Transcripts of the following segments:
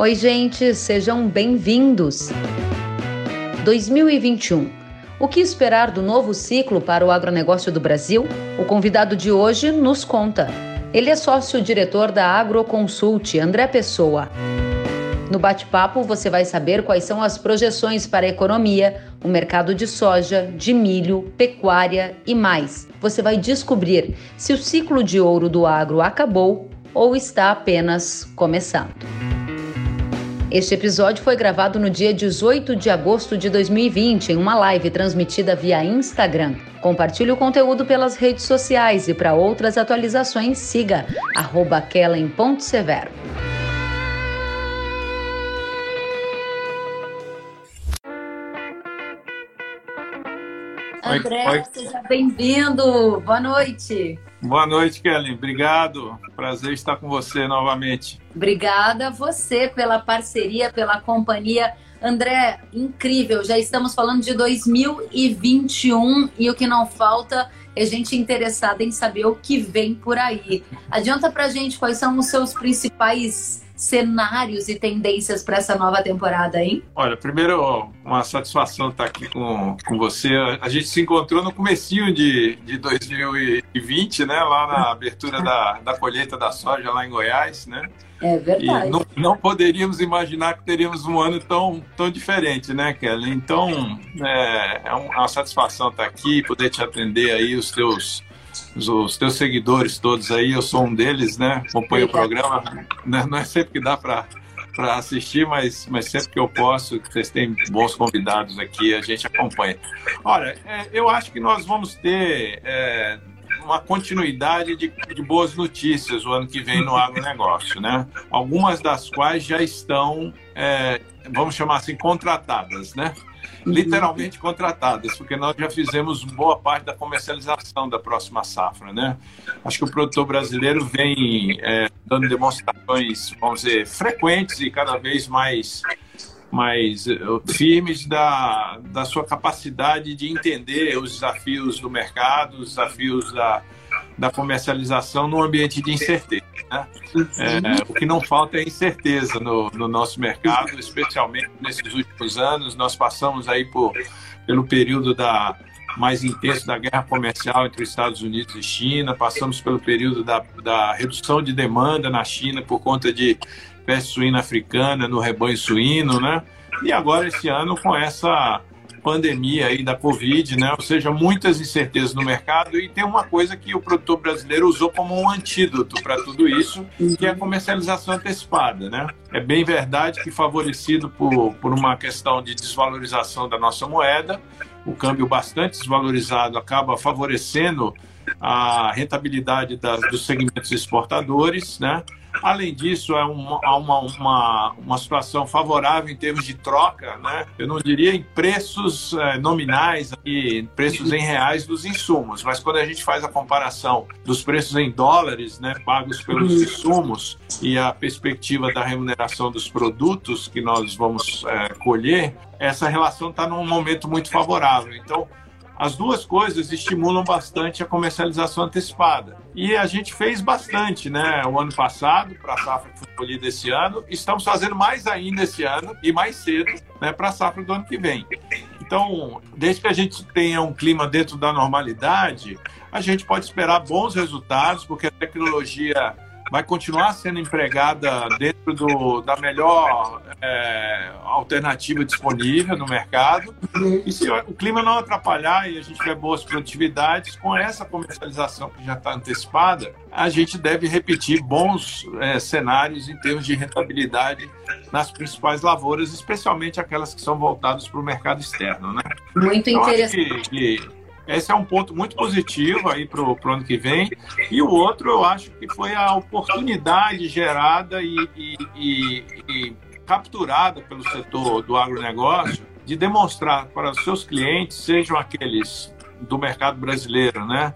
Oi, gente, sejam bem-vindos. 2021. O que esperar do novo ciclo para o agronegócio do Brasil? O convidado de hoje nos conta. Ele é sócio-diretor da Agroconsult, André Pessoa. No bate-papo, você vai saber quais são as projeções para a economia, o mercado de soja, de milho, pecuária e mais. Você vai descobrir se o ciclo de ouro do agro acabou ou está apenas começando. Este episódio foi gravado no dia 18 de agosto de 2020 em uma live transmitida via Instagram. Compartilhe o conteúdo pelas redes sociais e para outras atualizações siga @kellen.severo. André, oi, oi. seja bem-vindo. Boa noite. Boa noite, Kelly. Obrigado. Prazer estar com você novamente. Obrigada a você pela parceria, pela companhia. André, incrível. Já estamos falando de 2021 e o que não falta é gente interessada em saber o que vem por aí. Adianta pra gente quais são os seus principais cenários e tendências para essa nova temporada, hein? Olha, primeiro, uma satisfação estar aqui com, com você. A gente se encontrou no comecinho de, de 2020, né? Lá na abertura da, da colheita da soja lá em Goiás, né? É verdade. E não, não poderíamos imaginar que teríamos um ano tão, tão diferente, né, Kelly? Então, é, é uma satisfação estar aqui, poder te atender aí, os teus os teus seguidores todos aí, eu sou um deles, né? Acompanho o programa. Né? Não é sempre que dá para para assistir, mas, mas sempre que eu posso, vocês têm bons convidados aqui, a gente acompanha. Olha, é, eu acho que nós vamos ter é, uma continuidade de, de, boas notícias o ano que vem no agronegócio, né? Algumas das quais já estão, é, vamos chamar assim, contratadas, né? Uhum. literalmente contratadas, porque nós já fizemos boa parte da comercialização da próxima safra, né? Acho que o produtor brasileiro vem é, dando demonstrações, vamos dizer, frequentes e cada vez mais mais eh, firmes da, da sua capacidade de entender os desafios do mercado, os desafios da, da comercialização no ambiente de incerteza. Né? É, o que não falta é incerteza no, no, nosso mercado, especialmente nesses últimos anos. Nós passamos aí por, pelo período da, mais intenso da guerra comercial entre os Estados Unidos e China, passamos pelo período da, da redução de demanda na China por conta de peste suína africana no rebanho suíno, né? E agora esse ano com essa pandemia aí da Covid, né? Ou seja, muitas incertezas no mercado e tem uma coisa que o produtor brasileiro usou como um antídoto para tudo isso, que é a comercialização antecipada, né? É bem verdade que favorecido por, por uma questão de desvalorização da nossa moeda, o câmbio bastante desvalorizado acaba favorecendo a rentabilidade dos segmentos exportadores, né? Além disso, é uma, uma, uma, uma, situação favorável em termos de troca, né? eu não diria em preços é, nominais, e preços em reais dos insumos, mas quando a gente faz a comparação dos preços em dólares né, pagos pelos insumos e a perspectiva da remuneração dos produtos que nós vamos é, colher, essa relação está num momento muito favorável. Então, as duas coisas estimulam bastante a comercialização antecipada. E a gente fez bastante, né? O ano passado, para a safra que foi colhida esse ano, estamos fazendo mais ainda esse ano e mais cedo né, para a safra do ano que vem. Então, desde que a gente tenha um clima dentro da normalidade, a gente pode esperar bons resultados, porque a tecnologia vai continuar sendo empregada dentro do, da melhor é, alternativa disponível no mercado. E se o clima não atrapalhar e a gente tiver boas produtividades, com essa comercialização que já está antecipada, a gente deve repetir bons é, cenários em termos de rentabilidade nas principais lavouras, especialmente aquelas que são voltadas para o mercado externo. Né? Muito então, interessante. Esse é um ponto muito positivo aí para o ano que vem. E o outro, eu acho que foi a oportunidade gerada e, e, e, e capturada pelo setor do agronegócio de demonstrar para os seus clientes, sejam aqueles do mercado brasileiro, né?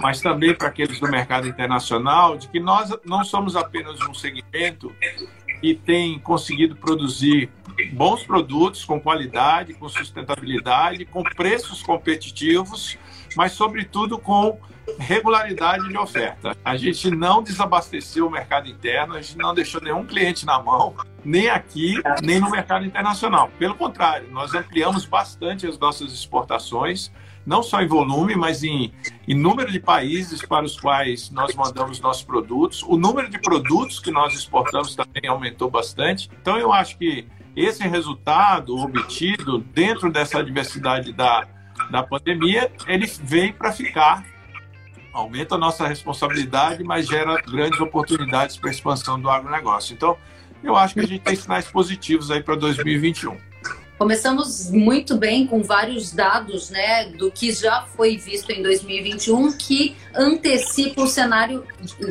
mas também para aqueles do mercado internacional, de que nós não somos apenas um segmento que tem conseguido produzir bons produtos com qualidade, com sustentabilidade, com preços competitivos, mas, sobretudo, com regularidade de oferta. A gente não desabasteceu o mercado interno, a gente não deixou nenhum cliente na mão, nem aqui, nem no mercado internacional. Pelo contrário, nós ampliamos bastante as nossas exportações, não só em volume, mas em, em número de países para os quais nós mandamos nossos produtos. O número de produtos que nós exportamos também aumentou bastante. Então, eu acho que esse resultado obtido dentro dessa diversidade da, da pandemia, ele veio para ficar aumenta a nossa responsabilidade, mas gera grandes oportunidades para a expansão do agronegócio. Então, eu acho que a gente tem sinais positivos aí para 2021. Começamos muito bem com vários dados, né, do que já foi visto em 2021, que antecipa o cenário,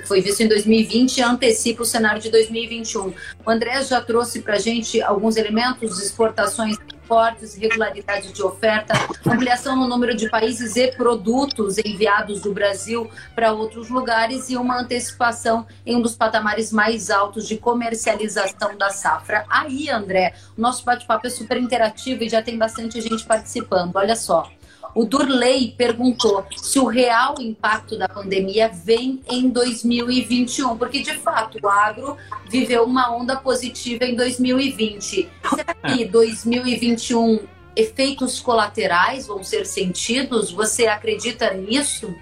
foi visto em 2020 e antecipa o cenário de 2021. O André já trouxe para a gente alguns elementos, exportações fortes, regularidade de oferta, ampliação no número de países e produtos enviados do Brasil para outros lugares e uma antecipação em um dos patamares mais altos de comercialização da safra. Aí, André, nosso bate-papo é super interativo e já tem bastante gente participando. Olha só. O Durley perguntou se o real impacto da pandemia vem em 2021, porque de fato o agro viveu uma onda positiva em 2020. Será que 2021 efeitos colaterais vão ser sentidos? Você acredita nisso?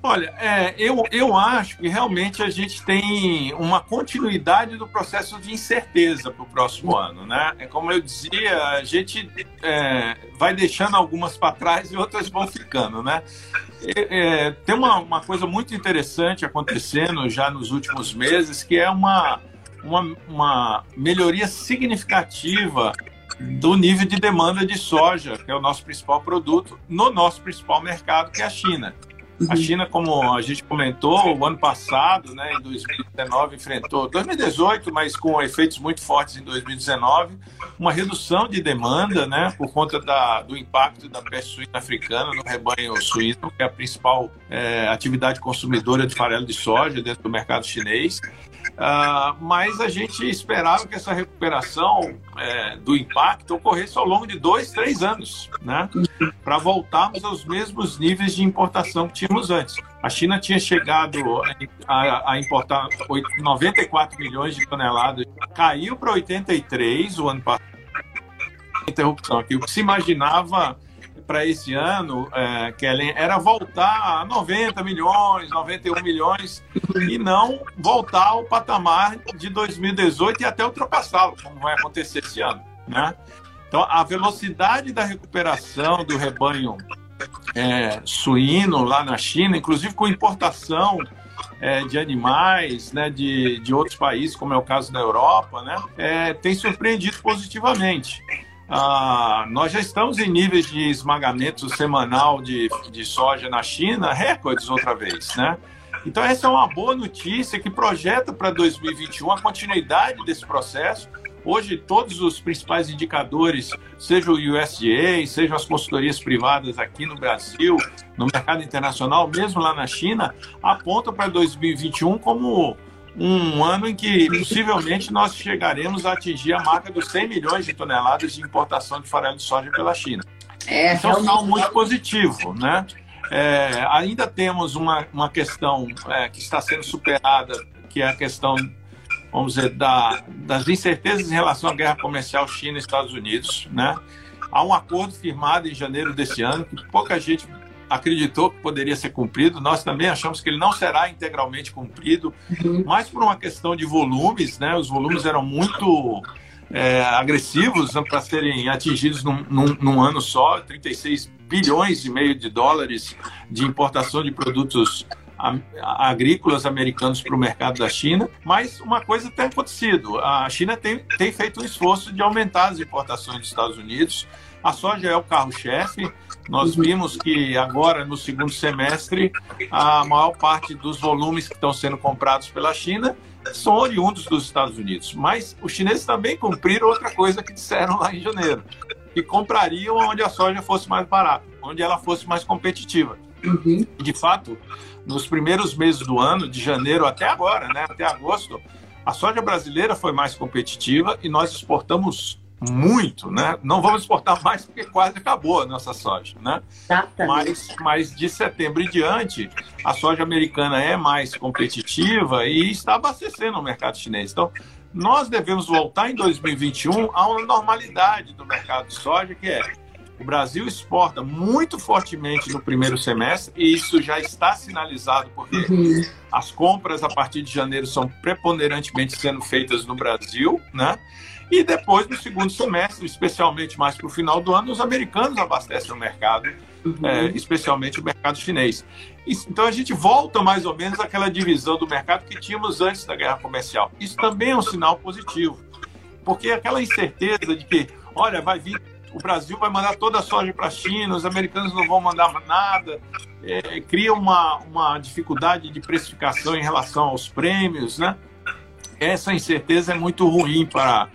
Olha, é, eu, eu acho que realmente a gente tem uma continuidade do processo de incerteza para o próximo ano, né? É como eu dizia, a gente é, vai deixando algumas para trás e outras vão ficando, né? É, tem uma, uma coisa muito interessante acontecendo já nos últimos meses, que é uma, uma, uma melhoria significativa do nível de demanda de soja, que é o nosso principal produto, no nosso principal mercado, que é a China. A. China, como a gente comentou, o ano passado, né, em 2019, enfrentou 2018, mas com efeitos muito fortes em 2019, uma redução de demanda, né, por conta da, do impacto da peste suína africana no rebanho suíno, que é a principal é, atividade consumidora de farelo de soja dentro do mercado chinês. Uh, mas a gente esperava que essa recuperação é, do impacto ocorresse ao longo de dois, três anos, né? Para voltarmos aos mesmos níveis de importação que tínhamos antes. A China tinha chegado a, a importar 94 milhões de toneladas, caiu para 83 o ano passado. Interrupção aqui. O que se imaginava para esse ano, é, Kellen, era voltar a 90 milhões, 91 milhões e não voltar ao patamar de 2018 e até ultrapassá-lo, como vai acontecer esse ano. Né? Então, a velocidade da recuperação do rebanho é, suíno lá na China, inclusive com importação é, de animais né, de, de outros países, como é o caso da Europa, né, é, tem surpreendido positivamente. Ah, nós já estamos em níveis de esmagamento semanal de, de soja na China, recordes outra vez, né? Então, essa é uma boa notícia que projeta para 2021 a continuidade desse processo. Hoje, todos os principais indicadores, seja o USDA, sejam as consultorias privadas aqui no Brasil, no mercado internacional, mesmo lá na China, apontam para 2021 como um ano em que possivelmente nós chegaremos a atingir a marca dos 100 milhões de toneladas de importação de farelo de soja pela China. É, é um sinal muito positivo, né? É, ainda temos uma, uma questão é, que está sendo superada, que é a questão, vamos dizer, da, das incertezas em relação à guerra comercial China-Estados Unidos, né? Há um acordo firmado em janeiro desse ano que pouca gente acreditou que poderia ser cumprido. Nós também achamos que ele não será integralmente cumprido, uhum. mas por uma questão de volumes, né? Os volumes eram muito é, agressivos né, para serem atingidos num, num, num, ano só, 36 bilhões e meio de dólares de importação de produtos agrícolas americanos para o mercado da China, mas uma coisa tem acontecido. A China tem, tem feito um esforço de aumentar as importações dos Estados Unidos. A soja é o carro-chefe, nós vimos que agora, no segundo semestre, a maior parte dos volumes que estão sendo comprados pela China são oriundos dos Estados Unidos. Mas os chineses também cumpriram outra coisa que disseram lá em janeiro, que comprariam onde a soja fosse mais barata, onde ela fosse mais competitiva. Uhum. De fato, nos primeiros meses do ano, de janeiro até agora, né, até agosto, a soja brasileira foi mais competitiva e nós exportamos muito, né? Não vamos exportar mais porque quase acabou a nossa soja, né? Mas, mas de setembro em diante, a soja americana é mais competitiva e está abastecendo o mercado chinês. Então, nós devemos voltar em 2021 a uma normalidade do mercado de soja, que é o Brasil exporta muito fortemente no primeiro semestre, e isso já está sinalizado, porque uhum. as compras a partir de janeiro são preponderantemente sendo feitas no Brasil, né? E depois, no segundo semestre, especialmente mais para o final do ano, os americanos abastecem o mercado, uhum. é, especialmente o mercado chinês. Então a gente volta mais ou menos àquela divisão do mercado que tínhamos antes da guerra comercial. Isso também é um sinal positivo, porque aquela incerteza de que, olha, vai vir o Brasil vai mandar toda a soja para a China, os americanos não vão mandar nada, é, cria uma, uma dificuldade de precificação em relação aos prêmios, né? Essa incerteza é muito ruim para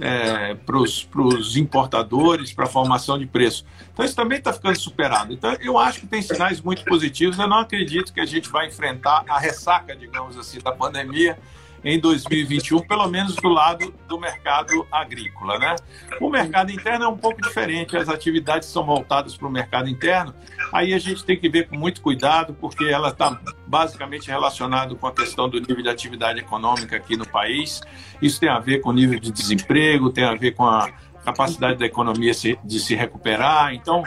é, os importadores, para a formação de preço. Então, isso também está ficando superado. Então, eu acho que tem sinais muito positivos. Eu não acredito que a gente vai enfrentar a ressaca, digamos assim, da pandemia em 2021, pelo menos do lado do mercado agrícola. Né? O mercado interno é um pouco diferente, as atividades são voltadas para o mercado interno, aí a gente tem que ver com muito cuidado, porque ela está basicamente relacionada com a questão do nível de atividade econômica aqui no país. Isso tem a ver com o nível de desemprego, tem a ver com a capacidade da economia de se recuperar. Então,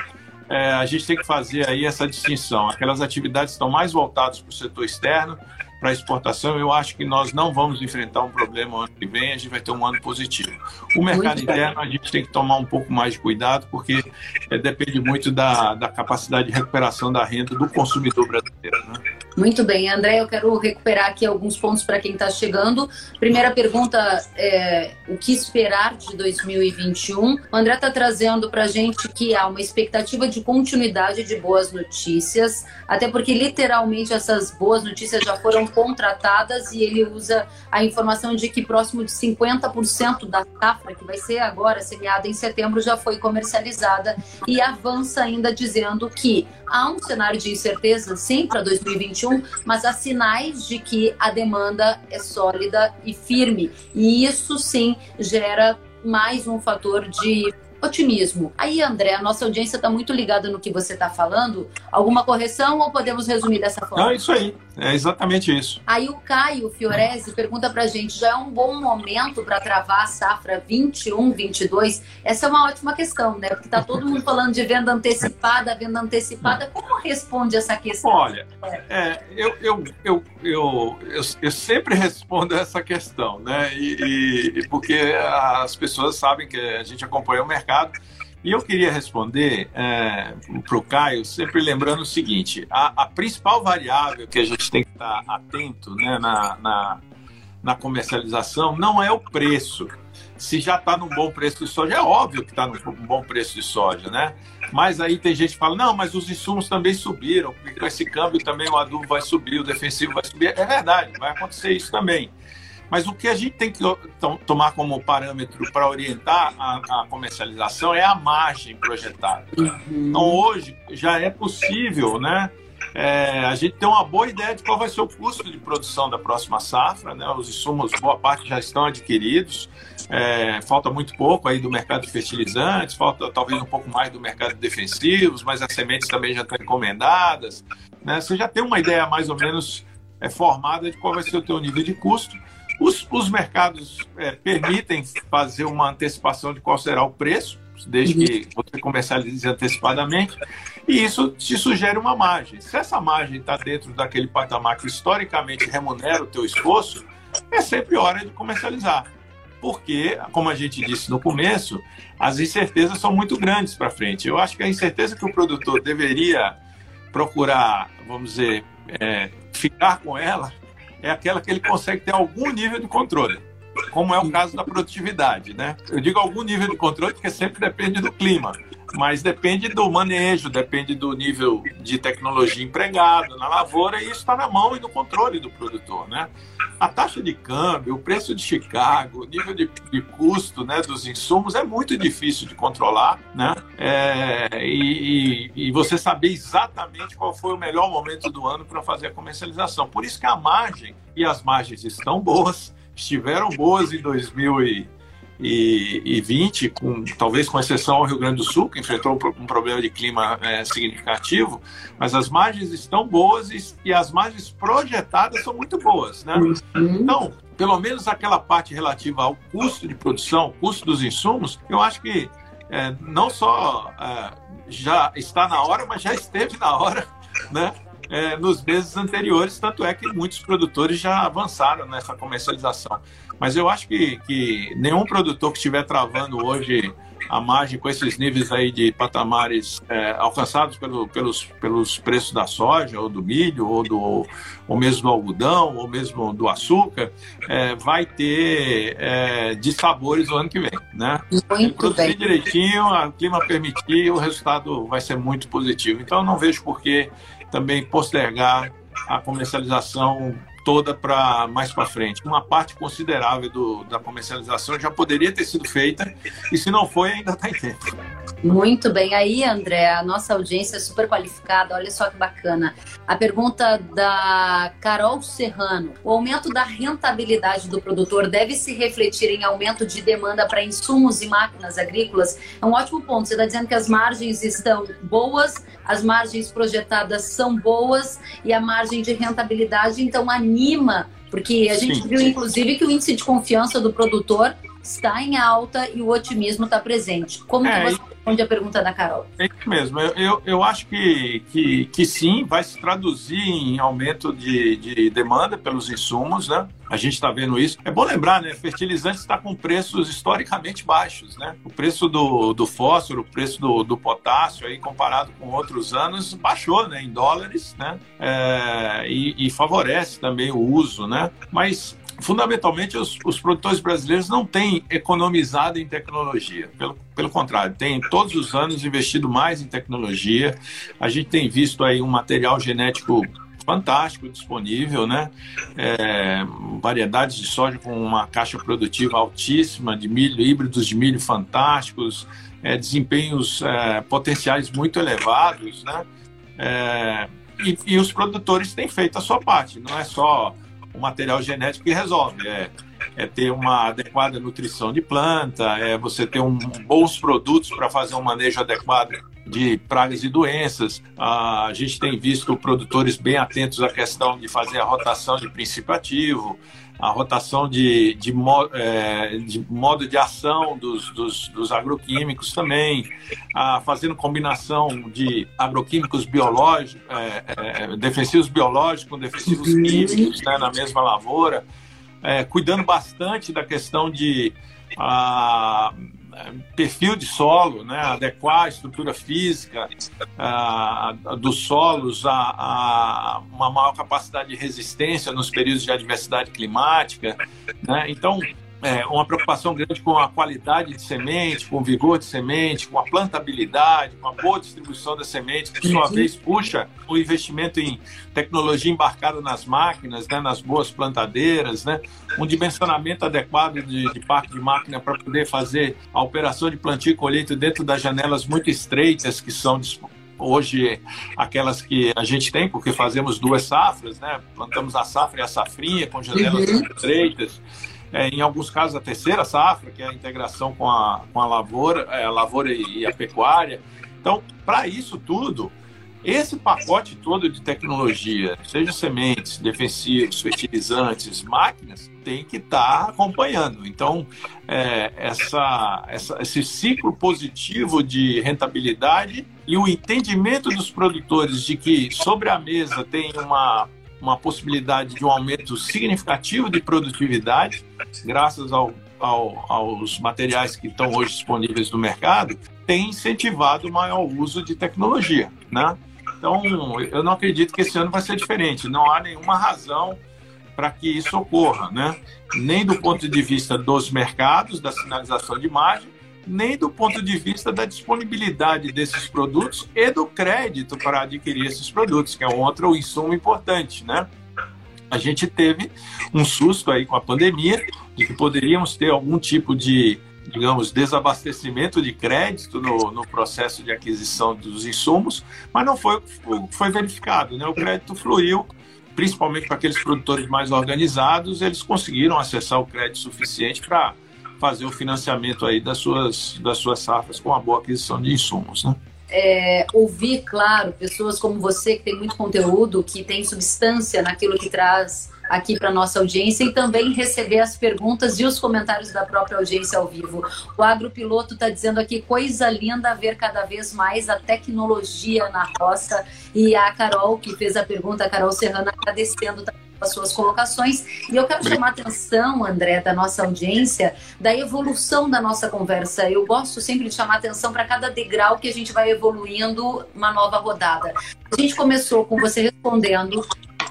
é, a gente tem que fazer aí essa distinção. Aquelas atividades estão mais voltadas para o setor externo, para exportação, eu acho que nós não vamos enfrentar um problema ano que vem, a gente vai ter um ano positivo. O mercado interno, a gente tem que tomar um pouco mais de cuidado, porque é, depende muito da, da capacidade de recuperação da renda do consumidor brasileiro. Né? Muito bem, André, eu quero recuperar aqui alguns pontos para quem está chegando. Primeira pergunta é o que esperar de 2021? O André está trazendo para a gente que há uma expectativa de continuidade de boas notícias, até porque literalmente essas boas notícias já foram contratadas e ele usa a informação de que próximo de 50% da safra, que vai ser agora semeada em setembro, já foi comercializada e avança ainda dizendo que há um cenário de incerteza sim para 2021, mas há sinais de que a demanda é sólida e firme. E isso sim gera mais um fator de otimismo. Aí, André, a nossa audiência está muito ligada no que você está falando. Alguma correção ou podemos resumir dessa forma? É isso aí. É exatamente isso. Aí o Caio Fiorese pergunta pra gente: já é um bom momento para travar a safra 21, 22? Essa é uma ótima questão, né? Porque tá todo mundo falando de venda antecipada, venda antecipada. Como responde essa questão? Olha, é, eu, eu, eu, eu, sempre respondo essa questão, né? E porque as pessoas sabem que a gente acompanha o mercado. E eu queria responder é, para o Caio, sempre lembrando o seguinte: a, a, principal variável que a gente tem que estar atento né, na, na, na comercialização não é o preço. Se já está num bom preço de soja, é óbvio que está num bom preço de soja, né? Mas aí tem gente que fala, não, mas os insumos também subiram, com esse câmbio também o adubo vai subir, o defensivo vai subir. É verdade, vai acontecer isso também. Mas o que a gente tem que tomar como parâmetro para orientar a, a, comercialização é a margem projetada. Uhum. Então, hoje já é possível, né? É, a gente tem uma boa ideia de qual vai ser o custo de produção da próxima safra, né? Os insumos, boa parte já estão adquiridos, é, falta muito pouco aí do mercado de fertilizantes, falta talvez um pouco mais do mercado de defensivos, mas as sementes também já estão encomendadas, né? Você já tem uma ideia mais ou menos é, formada de qual vai ser o teu nível de custo os, os mercados é, permitem fazer uma antecipação de qual será o preço, desde que você comercialize antecipadamente, e isso te sugere uma margem. Se essa margem está dentro daquele patamar que historicamente remunera o teu esforço, é sempre hora de comercializar. Porque, como a gente disse no começo, as incertezas são muito grandes para frente. Eu acho que a incerteza que o produtor deveria procurar, vamos dizer, é, ficar com ela, é aquela que ele consegue ter algum nível de controle, como é o caso da produtividade, né? Eu digo algum nível de controle porque sempre depende do clima, mas depende do manejo, depende do nível de tecnologia empregado na lavoura e isso está na mão e no controle do produtor, né? A taxa de câmbio, o preço de Chicago, o nível de, de custo né, dos insumos é muito difícil de controlar, né? É, e, e, você saber exatamente qual foi o melhor momento do ano para fazer a comercialização. Por isso que a margem, e as margens estão boas, estiveram boas em 2000 e 2020, com, talvez com exceção ao Rio Grande do Sul, que enfrentou um, problema de clima é, significativo, mas as margens estão boas e, e, as margens projetadas são muito boas. Né? Uhum. Então, pelo menos aquela parte relativa ao custo de produção, custo dos insumos, eu acho que é, não só é, já está na hora, mas já esteve na hora, né? É, nos meses anteriores, tanto é que muitos produtores já avançaram nessa comercialização. Mas eu acho que, que nenhum produtor que estiver travando hoje a margem com esses níveis aí de patamares é, alcançados pelo, pelos, pelos preços da soja, ou do milho, ou, do, ou mesmo do algodão, ou mesmo do açúcar, é, vai ter é, dissabores o ano que vem. Né? Muito produzir bem. direitinho, o clima permitir, o resultado vai ser muito positivo. Então, não vejo por que também postergar a comercialização toda para mais para frente. Uma parte considerável do, da comercialização já poderia ter sido feita e se não foi, ainda está em tempo. Muito bem. Aí, André, a nossa audiência é super qualificada. Olha só que bacana. A pergunta da Carol Serrano: o aumento da rentabilidade do produtor deve se refletir em aumento de demanda para insumos e máquinas agrícolas? É um ótimo ponto. Você está dizendo que as margens estão boas, as margens projetadas são boas e a margem de rentabilidade, então, anima, porque a gente sim, viu, inclusive, que o índice de confiança do produtor está em alta e o otimismo está presente. Como é, que você responde a pergunta da Carol? É isso mesmo. Eu, eu, eu, acho que, que, que sim, vai se traduzir em aumento de, de demanda pelos insumos, né? A gente está vendo isso. É bom lembrar, né? Fertilizante está com preços historicamente baixos, né? O preço do, do fósforo, o preço do, do potássio, aí comparado com outros anos, baixou, né? Em dólares, né? É, e, e favorece também o uso, né? Mas fundamentalmente, os, os, produtores brasileiros não têm economizado em tecnologia. Pelo, pelo contrário, têm todos os anos investido mais em tecnologia. A gente tem visto aí um material genético fantástico disponível, né? É, variedades de soja com uma caixa produtiva altíssima, de milho, híbridos de milho fantásticos, é, desempenhos é, potenciais muito elevados, né? É, e, e os produtores têm feito a sua parte, não é só o material genético que resolve. É, é ter uma adequada nutrição de planta, é você ter um, bons produtos para fazer um manejo adequado de pragas e doenças. Ah, a gente tem visto produtores bem atentos à questão de fazer a rotação de princípio ativo, a rotação de, de, é, de modo de ação dos, dos, dos agroquímicos também, a, fazendo combinação de agroquímicos biológicos, é, é, defensivos biológicos com defensivos químicos né, na mesma lavoura, é, cuidando bastante da questão de a, perfil de solo, né, adequar a estrutura física uh, dos solos a, a, uma maior capacidade de resistência nos períodos de adversidade climática. Né? Então, é, uma preocupação grande com a qualidade de semente, com o vigor de semente, com a plantabilidade, com a boa distribuição da semente, que, por sua vez, puxa o investimento em tecnologia embarcada nas máquinas, né, nas boas plantadeiras, né, um dimensionamento adequado de, de parque de máquina para poder fazer a operação de plantio e colheita dentro das janelas muito estreitas que são hoje aquelas que a gente tem, porque fazemos duas safras, né? Plantamos a safra e a safrinha com janelas uhum. estreitas é, em alguns casos, a terceira safra, que é a integração com a, com a lavoura, é, a lavoura e a pecuária. Então, para isso tudo, esse pacote todo de tecnologia, seja sementes, defensivos, fertilizantes, máquinas, tem que estar tá acompanhando. Então, é, essa, essa, esse ciclo positivo de rentabilidade e o entendimento dos produtores de que sobre a mesa tem uma uma possibilidade de um aumento significativo de produtividade, graças ao, ao, aos materiais que estão hoje disponíveis no mercado, tem incentivado o maior uso de tecnologia. Né? Então, eu não acredito que esse ano vai ser diferente. Não há nenhuma razão para que isso ocorra, né? nem do ponto de vista dos mercados, da sinalização de imagem, nem do ponto de vista da disponibilidade desses produtos e do crédito para adquirir esses produtos, que é um outro insumo importante, né? A gente teve um susto aí com a pandemia de que poderíamos ter algum tipo de, digamos, desabastecimento de crédito no, no processo de aquisição dos insumos, mas não foi foi verificado, né? O crédito fluiu principalmente para aqueles produtores mais organizados, eles conseguiram acessar o crédito suficiente para fazer o financiamento aí das suas, das suas safras com uma boa aquisição de insumos. Né? É, ouvir, claro, pessoas como você que tem muito conteúdo, que tem substância naquilo que traz aqui para nossa audiência e também receber as perguntas e os comentários da própria audiência ao vivo. O Agropiloto está dizendo aqui, coisa linda ver cada vez mais a tecnologia na roça. E a Carol, que fez a pergunta, a Carol Serrana, agradecendo também as suas colocações. E eu quero chamar a atenção, André, da nossa audiência, da evolução da nossa conversa. Eu gosto sempre de chamar a atenção para cada degrau que a gente vai evoluindo uma nova rodada. A gente começou com você respondendo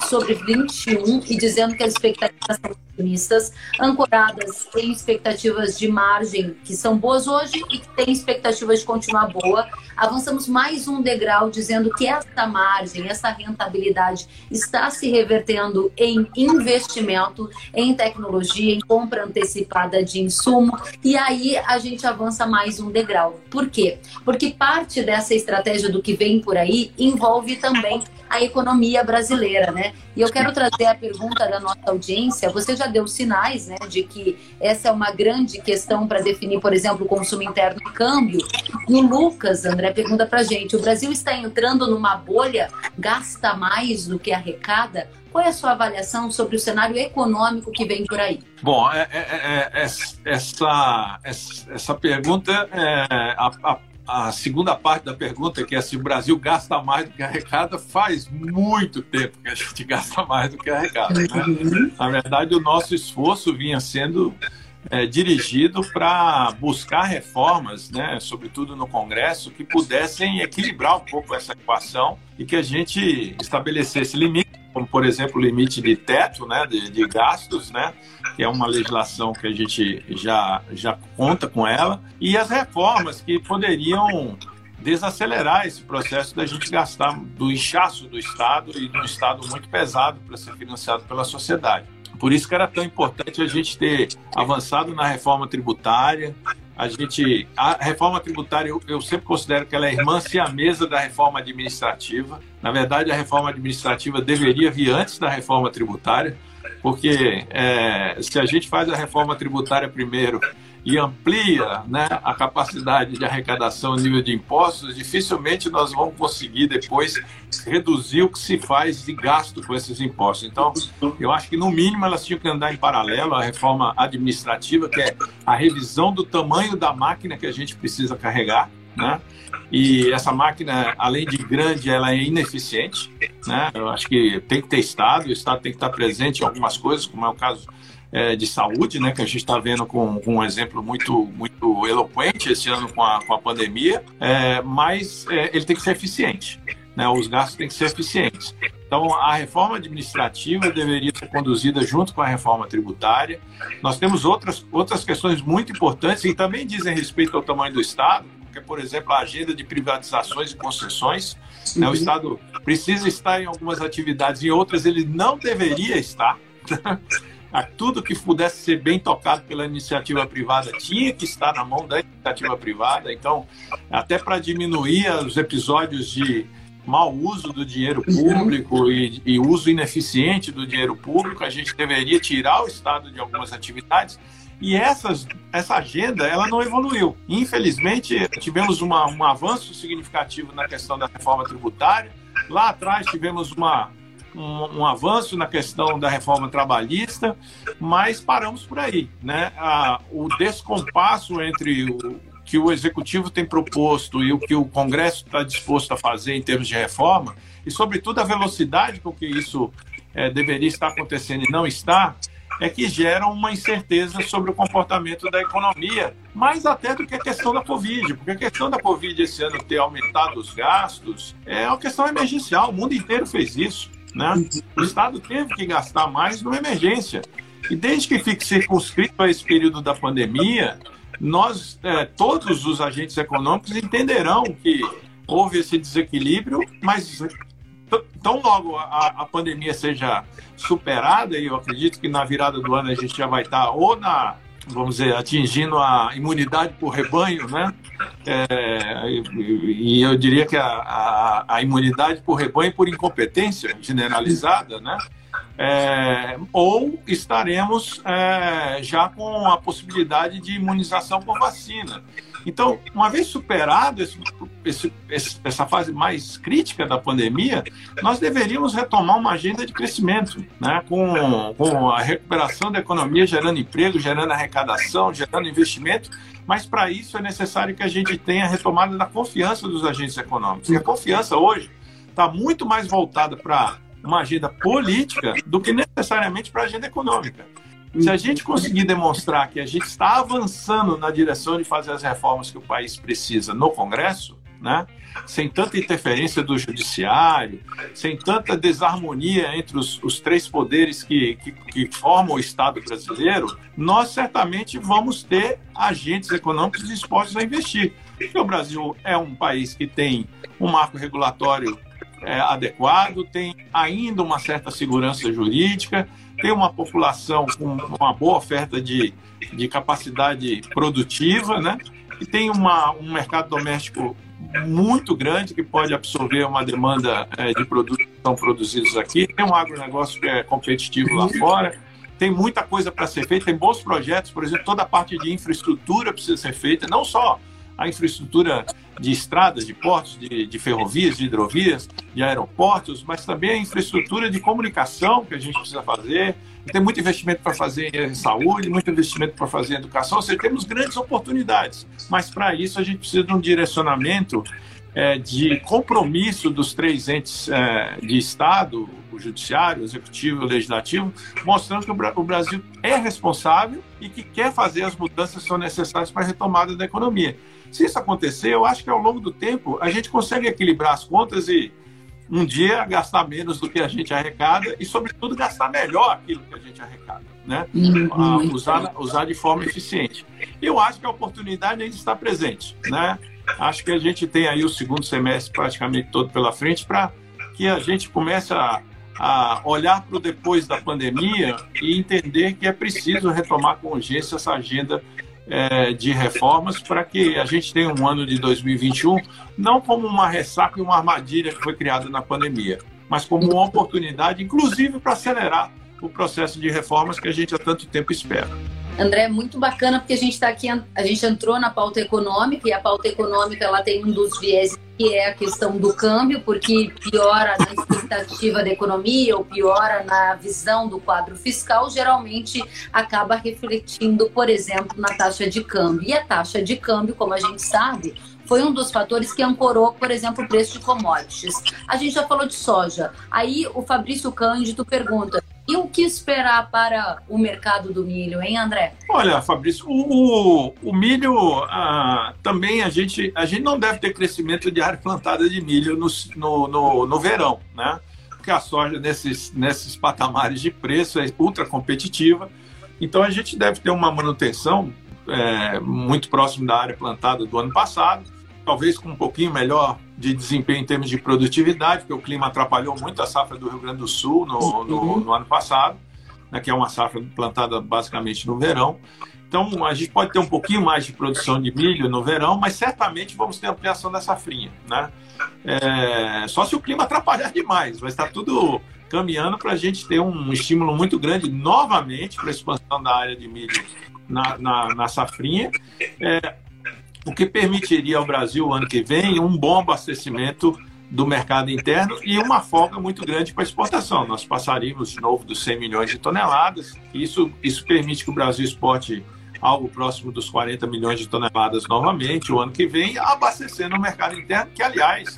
sobre 21 e dizendo que as expectativas são otimistas, ancoradas em expectativas de margem que são boas hoje e que têm expectativas de continuar boa. Avançamos mais um degrau dizendo que essa margem, essa rentabilidade está se revertendo em investimento, em tecnologia, em compra antecipada de insumo. E aí a gente avança mais um degrau. Por quê? Porque parte dessa estratégia do que vem por aí envolve também a economia brasileira, né? E eu quero trazer a pergunta da nossa audiência. Você já deu sinais, né, de que essa é uma grande questão para definir, por exemplo, o consumo interno e câmbio. E o Lucas, André, pergunta para gente: o Brasil está entrando numa bolha, gasta mais do que arrecada? Qual é a sua avaliação sobre o cenário econômico que vem por aí? Bom, é, é, é, é essa, essa pergunta, é, a, a a segunda parte da pergunta, que é se o Brasil gasta mais do que arrecada, faz muito tempo que a gente gasta mais do que arrecada. Né? Na verdade, o nosso esforço vinha sendo é, dirigido para buscar reformas, né, sobretudo no Congresso, que pudessem equilibrar um pouco essa equação e que a gente estabelecesse limites, como por exemplo o limite de teto, né, de, de gastos, né, que é uma legislação que a gente já, já conta com ela, e as reformas que poderiam desacelerar esse processo da gente gastar do inchaço do Estado e de um Estado muito pesado para ser financiado pela sociedade. Por isso que era tão importante a gente ter avançado na reforma tributária. A gente, a reforma tributária, eu, eu sempre considero que ela é irmã mesa da reforma administrativa. Na verdade, a reforma administrativa deveria vir antes da reforma tributária, porque é, se a gente faz a reforma tributária primeiro e amplia né, a capacidade de arrecadação, nível de impostos, dificilmente nós vamos conseguir depois reduzir o que se faz de gasto com esses impostos. Então, eu acho que no mínimo elas tinham que andar em paralelo à reforma administrativa, que é a revisão do tamanho da máquina que a gente precisa carregar, né? E essa máquina, além de grande, ela é ineficiente, né? Eu acho que tem que ter Estado, o Estado tem que estar presente em algumas coisas, como é o caso é, de saúde, né, que a gente está vendo com, com, um exemplo muito, muito eloquente esse ano com a, com a pandemia, é, mas é, ele tem que ser eficiente. Né, os gastos têm que ser eficientes. Então, a reforma administrativa deveria ser conduzida junto com a reforma tributária. Nós temos outras, outras questões muito importantes e também dizem respeito ao tamanho do Estado, que é, por exemplo, a agenda de privatizações e concessões. Né, o Estado precisa estar em algumas atividades, em outras ele não deveria estar. A tudo que pudesse ser bem tocado pela iniciativa privada tinha que estar na mão da iniciativa privada. Então, até para diminuir os episódios de mau uso do dinheiro público e, e, uso ineficiente do dinheiro público, a gente deveria tirar o Estado de algumas atividades. E essas, essa agenda ela não evoluiu. Infelizmente, tivemos uma, um avanço significativo na questão da reforma tributária. Lá atrás tivemos uma, um, um, avanço na questão da reforma trabalhista, mas paramos por aí. Né? A, o descompasso entre o que o executivo tem proposto e o que o Congresso está disposto a fazer em termos de reforma, e sobretudo a velocidade com que isso é, deveria estar acontecendo e não está, é que gera uma incerteza sobre o comportamento da economia, mais até do que a questão da Covid, porque a questão da Covid esse ano ter aumentado os gastos é uma questão emergencial, o mundo inteiro fez isso. Né? O Estado teve que gastar mais numa emergência. E desde que fique circunscrito a esse período da pandemia, nós, é, todos os agentes econômicos entenderão que houve esse desequilíbrio, mas tão logo a, a, pandemia seja superada, e eu acredito que na virada do ano a gente já vai estar ou na vamos dizer, atingindo a imunidade por rebanho, né? É, e, eu diria que a, a, a, imunidade por rebanho por incompetência generalizada, né? é, ou estaremos é, já com a possibilidade de imunização por vacina. Então, uma vez superado esse, esse, essa fase mais crítica da pandemia, nós deveríamos retomar uma agenda de crescimento, né? com, com a recuperação da economia, gerando emprego, gerando arrecadação, gerando investimento, mas para isso é necessário que a gente tenha a retomada da confiança dos agentes econômicos. E a confiança hoje está muito mais voltada para uma agenda política do que necessariamente para a agenda econômica. Se a gente conseguir demonstrar que a gente está avançando na direção de fazer as reformas que o país precisa no Congresso, né? sem tanta interferência do judiciário, sem tanta desarmonia entre os, os três poderes que, que, que, formam o Estado brasileiro, nós certamente vamos ter agentes econômicos dispostos a investir. Porque o Brasil é um país que tem um marco regulatório é, adequado, tem ainda uma certa segurança jurídica, tem uma população com uma boa oferta de, de capacidade produtiva, né? e tem uma, um mercado doméstico muito grande que pode absorver uma demanda é, de produtos que são produzidos aqui. Tem um agronegócio que é competitivo lá fora. Tem muita coisa para ser feita, tem bons projetos, por exemplo, toda a parte de infraestrutura precisa ser feita, não só a infraestrutura de estradas, de portos, de, de, ferrovias, de hidrovias, de aeroportos, mas também a infraestrutura de comunicação que a gente precisa fazer. Tem muito investimento para fazer em saúde, muito investimento para fazer em educação, ou seja, temos grandes oportunidades, mas para isso a gente precisa de um direcionamento é, de compromisso dos três entes é, de Estado, o Judiciário, o Executivo e o Legislativo, mostrando que o Brasil é responsável e que quer fazer as mudanças que são necessárias para a retomada da economia. Se isso acontecer, eu acho que ao longo do tempo a gente consegue equilibrar as contas e um dia gastar menos do que a gente arrecada e, sobretudo, gastar melhor aquilo que a gente arrecada, né? Uhum. usar, usar de forma eficiente. Eu acho que a oportunidade ainda está presente, né? Acho que a gente tem aí o segundo semestre praticamente todo pela frente para que a gente comece a, a olhar para o depois da pandemia e entender que é preciso retomar com urgência essa agenda é, de reformas para que a gente tenha um ano de 2021 não como uma ressaca e uma armadilha que foi criada na pandemia, mas como uma oportunidade, inclusive, para acelerar o processo de reformas que a gente há tanto tempo espera. André, muito bacana porque a gente está aqui, a gente entrou na pauta econômica e a pauta econômica ela tem um dos viés que é a questão do câmbio, porque piora na expectativa da economia ou piora na visão do quadro fiscal, geralmente acaba refletindo, por exemplo, na taxa de câmbio. E a taxa de câmbio, como a gente sabe, foi um dos fatores que ancorou, por exemplo, o preço de commodities. A gente já falou de soja. Aí o Fabrício Cândido pergunta: e o que esperar para o mercado do milho, hein, André? Olha, Fabrício, o, o milho ah, também a gente, a gente não deve ter crescimento de área plantada de milho no, no, no, no verão, né? Porque a soja nesses, nesses patamares de preço é ultra competitiva. Então a gente deve ter uma manutenção é, muito próximo da área plantada do ano passado talvez com um pouquinho melhor de desempenho em termos de produtividade, porque o clima atrapalhou muito a safra do Rio Grande do Sul no, no, uhum. no ano passado, né, que é uma safra plantada basicamente no verão. Então, a gente pode ter um pouquinho mais de produção de milho no verão, mas certamente vamos ter ampliação da safrinha. Né? É, só se o clima atrapalhar demais, vai estar tudo caminhando para a gente ter um estímulo muito grande novamente para a expansão da área de milho na, na, na safrinha. É, o que permitiria ao Brasil, ano que vem, um bom abastecimento do mercado interno e uma folga muito grande para exportação. Nós passaríamos de novo dos 100 milhões de toneladas. Isso, isso permite que o Brasil exporte algo próximo dos 40 milhões de toneladas novamente o ano que vem, abastecendo o mercado interno, que, aliás,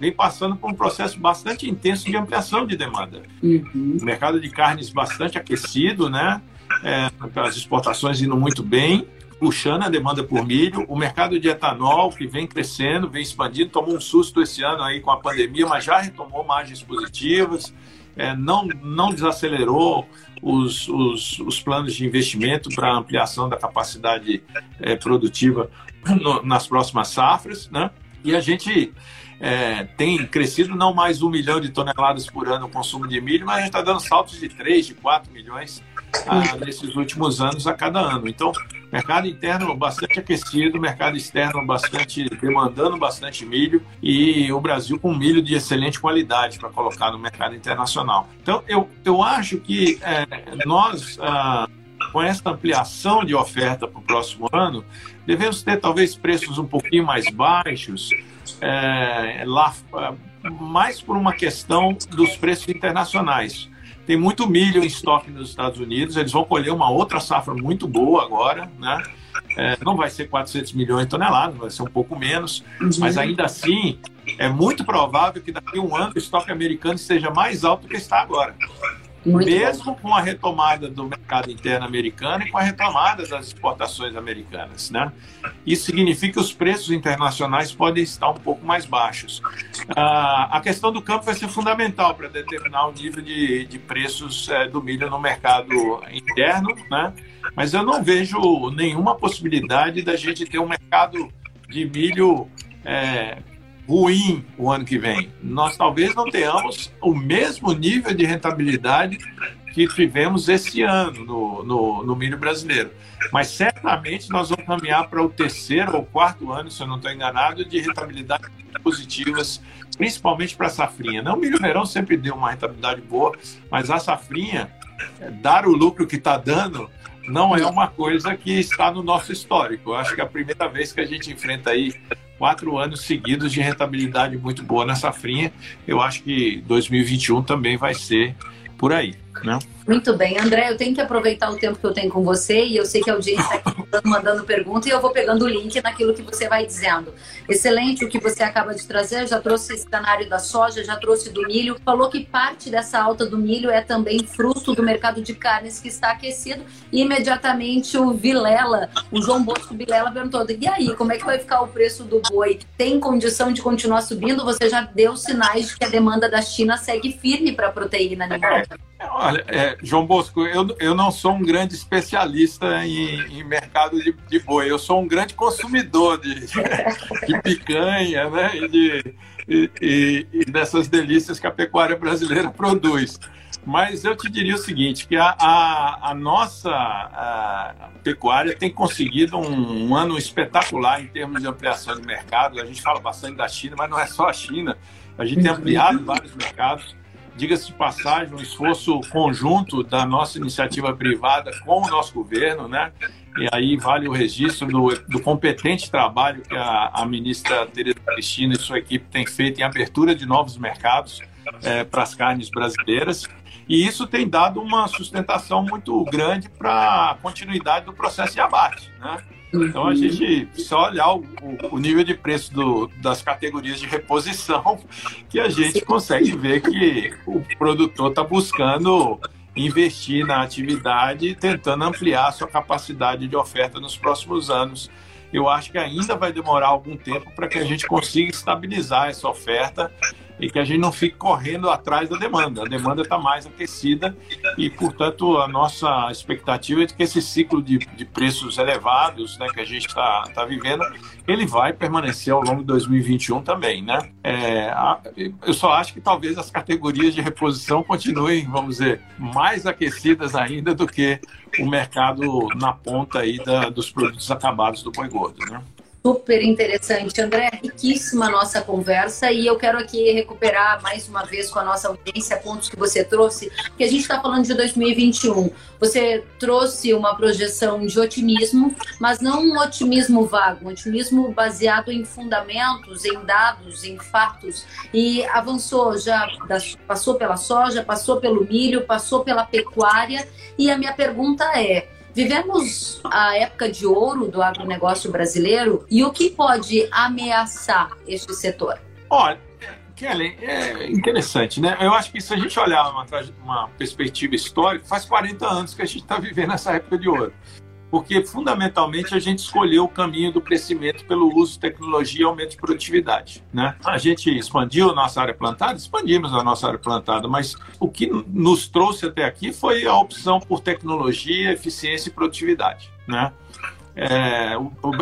vem passando por um processo bastante intenso de ampliação de demanda. Uhum. O mercado de carnes bastante aquecido, né? É, as exportações indo muito bem puxando a demanda por milho. O mercado de etanol, que vem crescendo, vem expandindo, tomou um susto esse ano aí com a pandemia, mas já retomou margens positivas, é, não, não desacelerou os, os, os planos de investimento para ampliação da capacidade é, produtiva no, nas próximas safras, né? E a gente é, tem crescido não mais um milhão de toneladas por ano o consumo de milho, mas a gente está dando saltos de 3, de 4 milhões ah, nesses últimos anos a cada ano. Então, Mercado interno bastante aquecido, mercado externo bastante demandando bastante milho e o Brasil com milho de excelente qualidade para colocar no mercado internacional. Então, eu, eu acho que é, nós, ah, com essa ampliação de oferta para o próximo ano, devemos ter talvez preços um pouquinho mais baixos, é, lá, mais por uma questão dos preços internacionais. Tem muito milho em estoque nos Estados Unidos, eles vão colher uma outra safra muito boa agora, né? É, não vai ser 400 milhões de toneladas, vai ser um pouco menos, uhum. mas ainda assim é muito provável que daqui a um ano o estoque americano esteja mais alto do que está agora. Muito mesmo bom. com a retomada do mercado interno americano e com a retomada das exportações americanas. Né? Isso significa que os preços internacionais podem estar um pouco mais baixos. Ah, a questão do campo vai ser fundamental para determinar o nível de, de preços é, do milho no mercado interno, né? mas eu não vejo nenhuma possibilidade da gente ter um mercado de milho é, ruim o ano que vem. Nós talvez não tenhamos o mesmo nível de rentabilidade que tivemos esse ano no, no, no milho brasileiro. Mas certamente nós vamos caminhar para o terceiro ou quarto ano, se eu não estou enganado, de rentabilidades positivas, principalmente para a safrinha. Não, o milho verão sempre deu uma rentabilidade boa, mas a safrinha, dar o lucro que está dando, não é uma coisa que está no nosso histórico. Eu acho que é a primeira vez que a gente enfrenta aí quatro anos seguidos de rentabilidade muito boa na safrinha. Eu acho que 2021 também vai ser por aí. Né? Muito bem, André, eu tenho que aproveitar o tempo que eu tenho com você e eu sei que a audiência está aqui mandando pergunta e eu vou pegando o link naquilo que você vai dizendo. Excelente o que você acaba de trazer, já trouxe esse cenário da soja, já trouxe do milho, falou que parte dessa alta do milho é também fruto do mercado de carnes que está aquecido e imediatamente o Vilela, o João Bosco Vilela perguntou, e aí, como é que vai ficar o preço do boi? Tem condição de continuar subindo? Você já deu sinais de que a demanda da China segue firme para a proteína animal? Olha, é, João Bosco, eu, eu não sou um grande especialista em, em mercado de, de, boi, eu sou um grande consumidor de, de picanha, né? E, de, e, e, dessas delícias que a pecuária brasileira produz. Mas eu te diria o seguinte, que a, a, a nossa a pecuária tem conseguido um, um ano espetacular em termos de ampliação de mercado. A gente fala bastante da China, mas não é só a China. A gente tem ampliado vários mercados diga-se de passagem, um esforço conjunto da nossa iniciativa privada com o nosso governo, né? E aí vale o registro do, do competente trabalho que a, a, ministra Tereza Cristina e sua equipe têm feito em abertura de novos mercados é, para as carnes brasileiras. E isso tem dado uma sustentação muito grande para a continuidade do processo de abate, né? Então a gente só olhar o, o nível de preço do, das categorias de reposição que a gente consegue ver que o produtor está buscando investir na atividade, tentando ampliar a sua capacidade de oferta nos próximos anos. Eu acho que ainda vai demorar algum tempo para que a gente consiga estabilizar essa oferta e que a gente não fique correndo atrás da demanda. A demanda está mais aquecida e, portanto, a nossa expectativa é de que esse ciclo de, de preços elevados né, que a gente está tá vivendo, ele vai permanecer ao longo de 2021 também. Né? É, a, eu só acho que talvez as categorias de reposição continuem, vamos dizer, mais aquecidas ainda do que o mercado na ponta aí da, dos produtos acabados do boi gordo. Né? Super interessante, André. Riquíssima a nossa conversa e eu quero aqui recuperar mais uma vez com a nossa audiência pontos que você trouxe, porque a gente está falando de 2021. Você trouxe uma projeção de otimismo, mas não um otimismo vago, um otimismo baseado em fundamentos, em dados, em fatos e avançou já, passou pela soja, passou pelo milho, passou pela pecuária e a minha pergunta é Vivemos a época de ouro do agronegócio brasileiro e o que pode ameaçar este setor? Olha, Kelly, é interessante, né? Eu acho que se a gente olhar uma, uma perspectiva histórica, faz 40 anos que a gente está vivendo essa época de ouro porque fundamentalmente a gente escolheu o caminho do crescimento pelo uso de tecnologia e aumento de produtividade. Né? A gente expandiu a nossa área plantada, expandimos a nossa área plantada, mas o que nos trouxe até aqui foi a opção por tecnologia, eficiência e produtividade. Né? É,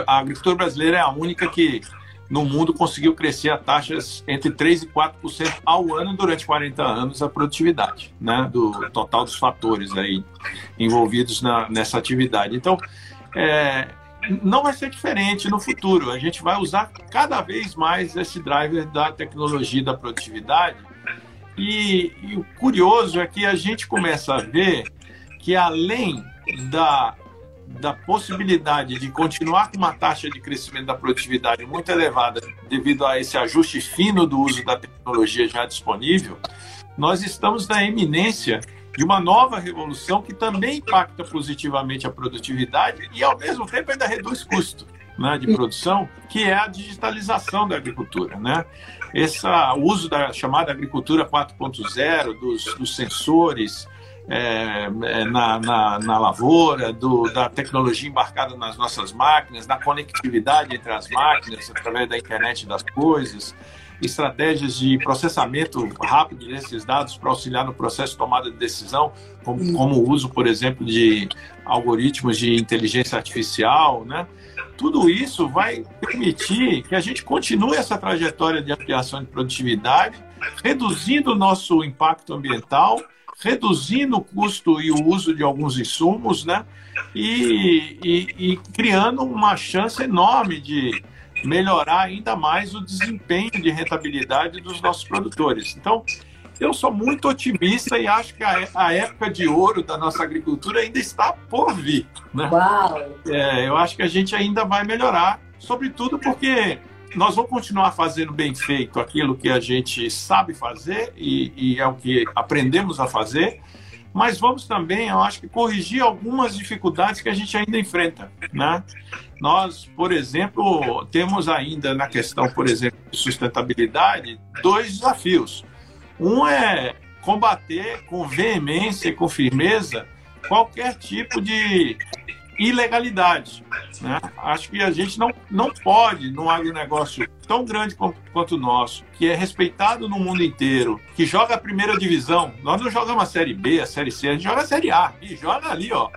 a agricultura brasileira é a única que no mundo conseguiu crescer a taxas entre 3% e 4% ao ano durante 40 anos a produtividade, né, do total dos fatores aí envolvidos na, nessa atividade. Então, é, não vai ser diferente no futuro. A gente vai usar cada vez mais esse driver da tecnologia da produtividade. E, e o curioso é que a gente começa a ver que além da, da possibilidade de continuar com uma taxa de crescimento da produtividade muito elevada devido a esse ajuste fino do uso da tecnologia já disponível, nós estamos na eminência de uma nova revolução que também impacta positivamente a produtividade e, ao mesmo tempo, ainda reduz custo né, de produção, que é a digitalização da agricultura. Né? Esse uso da chamada agricultura 4.0, dos, dos sensores, é, é, na, na, na, lavoura, do, da tecnologia embarcada nas nossas máquinas, da conectividade entre as máquinas através da internet das coisas, estratégias de processamento rápido desses dados para auxiliar no processo de tomada de decisão, como, como o uso, por exemplo, de algoritmos de inteligência artificial, né? Tudo isso vai permitir que a gente continue essa trajetória de ampliação de produtividade, reduzindo o nosso impacto ambiental, reduzindo o custo e o uso de alguns insumos, né? E, e, e criando uma chance enorme de melhorar ainda mais o desempenho de rentabilidade dos nossos produtores. Então, eu sou muito otimista e acho que a, a época de ouro da nossa agricultura ainda está por vir. Né? Uau! É, eu acho que a gente ainda vai melhorar, sobretudo porque nós vamos continuar fazendo bem feito aquilo que a gente sabe fazer e, e é o que aprendemos a fazer, mas vamos também, eu acho que corrigir algumas dificuldades que a gente ainda enfrenta, né? Nós, por exemplo, temos ainda na questão, por exemplo, de sustentabilidade, dois desafios. Um é combater com veemência e com firmeza qualquer tipo de ilegalidade. Né? Acho que a gente não, não pode, num agronegócio tão grande quanto o nosso, que é respeitado no mundo inteiro, que joga a primeira divisão, nós não jogamos a Série B, a Série C, a gente joga a Série A, e joga ali, ó.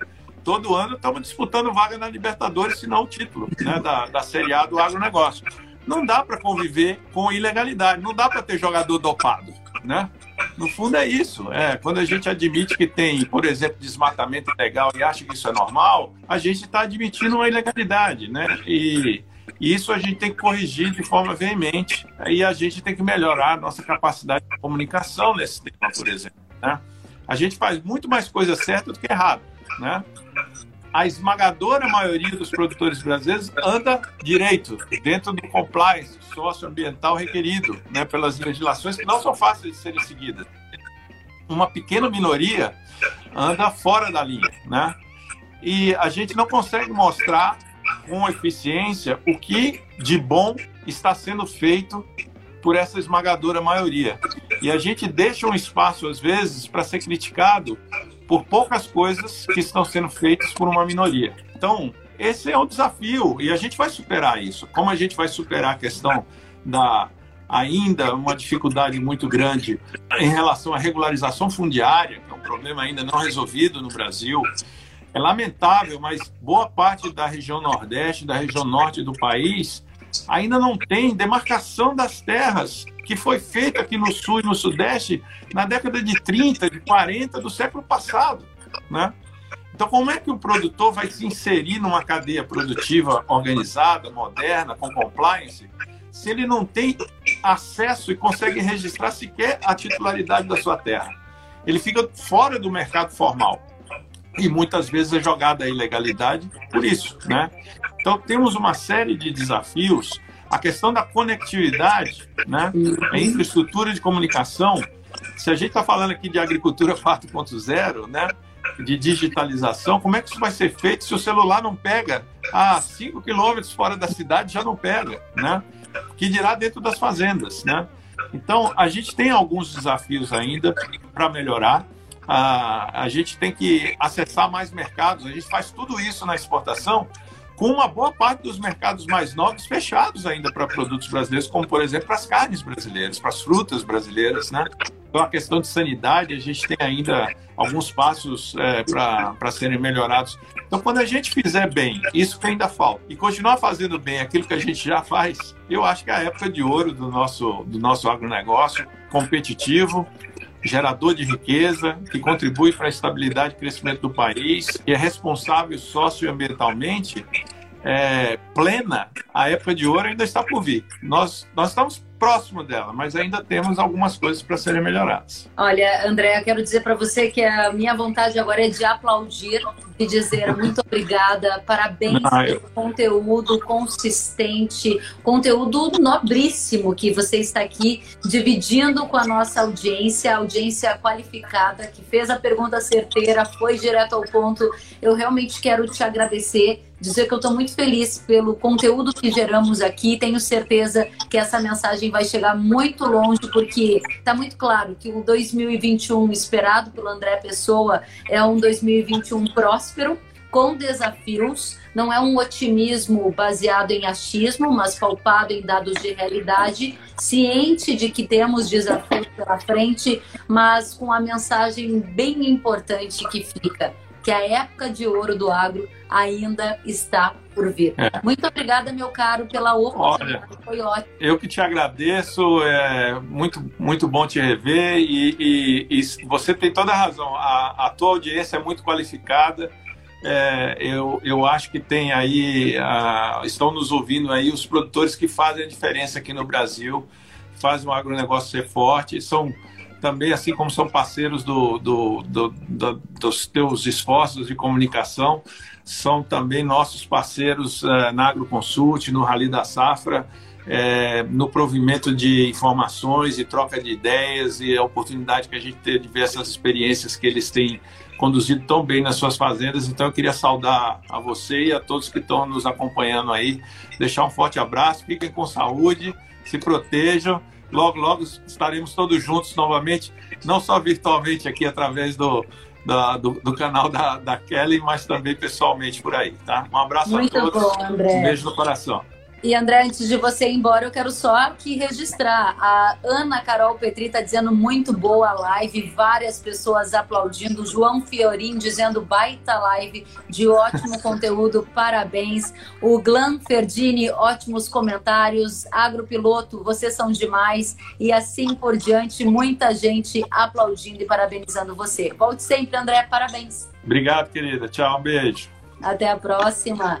Todo ano estamos disputando vaga na Libertadores, se não o título né, da, da Série A do agronegócio. Não dá para conviver com ilegalidade, não dá para ter jogador dopado, né? No fundo é isso. É, quando a gente admite que tem, por exemplo, desmatamento ilegal e acha que isso é normal, a gente está admitindo uma ilegalidade, né? E isso a gente tem que corrigir de forma veemente. E a gente tem que melhorar a nossa capacidade de comunicação nesse tema, por exemplo. Né? A gente faz muito mais coisa certa do que errado, né? A esmagadora maioria dos produtores brasileiros anda direito, dentro do compliance socioambiental requerido né, pelas legislações que não são fáceis de serem seguidas. Uma pequena minoria anda fora da linha. Né? E a gente não consegue mostrar com eficiência o que de bom está sendo feito por essa esmagadora maioria. E a gente deixa um espaço, às vezes, para ser criticado por poucas coisas que estão sendo feitas por uma minoria. Então, esse é um desafio e a gente vai superar isso. Como a gente vai superar a questão da ainda uma dificuldade muito grande em relação à regularização fundiária, que é um problema ainda não resolvido no Brasil. É lamentável, mas boa parte da região Nordeste, da região Norte do país, ainda não tem demarcação das terras que foi feita aqui no Sul e no Sudeste na década de 30, de 40 do século passado, né? Então, como é que o produtor vai se inserir numa cadeia produtiva organizada, moderna, com compliance, se ele não tem acesso e consegue registrar sequer a titularidade da sua terra? Ele fica fora do mercado formal e muitas vezes é jogada a ilegalidade por isso, né? Então temos uma série de desafios. A questão da conectividade, né? Infraestrutura de comunicação. Se a gente está falando aqui de agricultura 4.0, né? De digitalização, como é que isso vai ser feito se o celular não pega a 5 quilômetros fora da cidade já não pega, né? Que dirá dentro das fazendas, né? Então, a gente tem alguns desafios ainda para melhorar a gente tem que acessar mais mercados. A gente faz tudo isso na exportação com uma boa parte dos mercados mais novos fechados ainda para produtos brasileiros, como por exemplo para as carnes brasileiras, para as frutas brasileiras, né? Então a questão de sanidade a gente tem ainda alguns passos é, para serem melhorados. Então quando a gente fizer bem isso que ainda falta e continuar fazendo bem aquilo que a gente já faz, eu acho que é a época de ouro do nosso do nosso agronegócio competitivo gerador de riqueza, que contribui para a estabilidade e crescimento do país, que é responsável socioambientalmente, é, plena, a época de ouro ainda está por vir. Nós, nós estamos próximo dela, mas ainda temos algumas coisas para serem melhoradas. Olha, André, quero dizer para você que a minha vontade agora é de aplaudir e dizer muito obrigada, parabéns ah, eu... pelo conteúdo consistente, conteúdo nobríssimo que você está aqui dividindo com a nossa audiência, audiência qualificada, que fez a pergunta certeira, foi direto ao ponto. Eu realmente quero te agradecer dizer que eu estou muito feliz pelo conteúdo que geramos aqui. Tenho certeza que essa mensagem vai chegar muito longe, porque está muito claro que o 2021 esperado pelo André Pessoa é um 2021 próspero, com desafios. Não é um otimismo baseado em achismo, mas palpado em dados de realidade, ciente de que temos desafios pela frente, mas com a mensagem bem importante que fica que a época de ouro do agro ainda está por vir. É. Muito obrigada, meu caro, pela oportunidade. Olha, Foi ótimo. Eu que te agradeço, é muito, muito bom te rever e, e, e você tem toda a razão. A, a tua audiência é muito qualificada. É, eu, eu acho que tem aí, a, estão nos ouvindo aí os produtores que fazem a diferença aqui no Brasil, fazem o agronegócio ser forte, são também, assim como são parceiros do, do, do, do dos teus esforços de comunicação, são também nossos parceiros uh, na AgroConsult, no Rally da Safra, é, no provimento de informações e troca de ideias e a oportunidade que a gente tem de ver essas experiências que eles têm conduzido tão bem nas suas fazendas. Então eu queria saudar a você e a todos que estão nos acompanhando aí, deixar um forte abraço, fiquem com saúde, se protejam Logo, logo estaremos todos juntos novamente, não só virtualmente aqui através do, da, do, do, canal da, da Kelly, mas também pessoalmente por aí, tá? Um abraço Muito a todos. Bom, André. Um beijo no coração. E André, antes de você ir embora, eu quero só aqui registrar. A Ana Carol Petri está dizendo muito boa a live, várias pessoas aplaudindo. João Fiorin dizendo baita live, de ótimo conteúdo, parabéns. O Glan Ferdini, ótimos comentários. Agropiloto, vocês são demais. E assim por diante, muita gente aplaudindo e parabenizando você. Volte sempre, André, parabéns. Obrigado, querida. Tchau, um beijo. Até a próxima.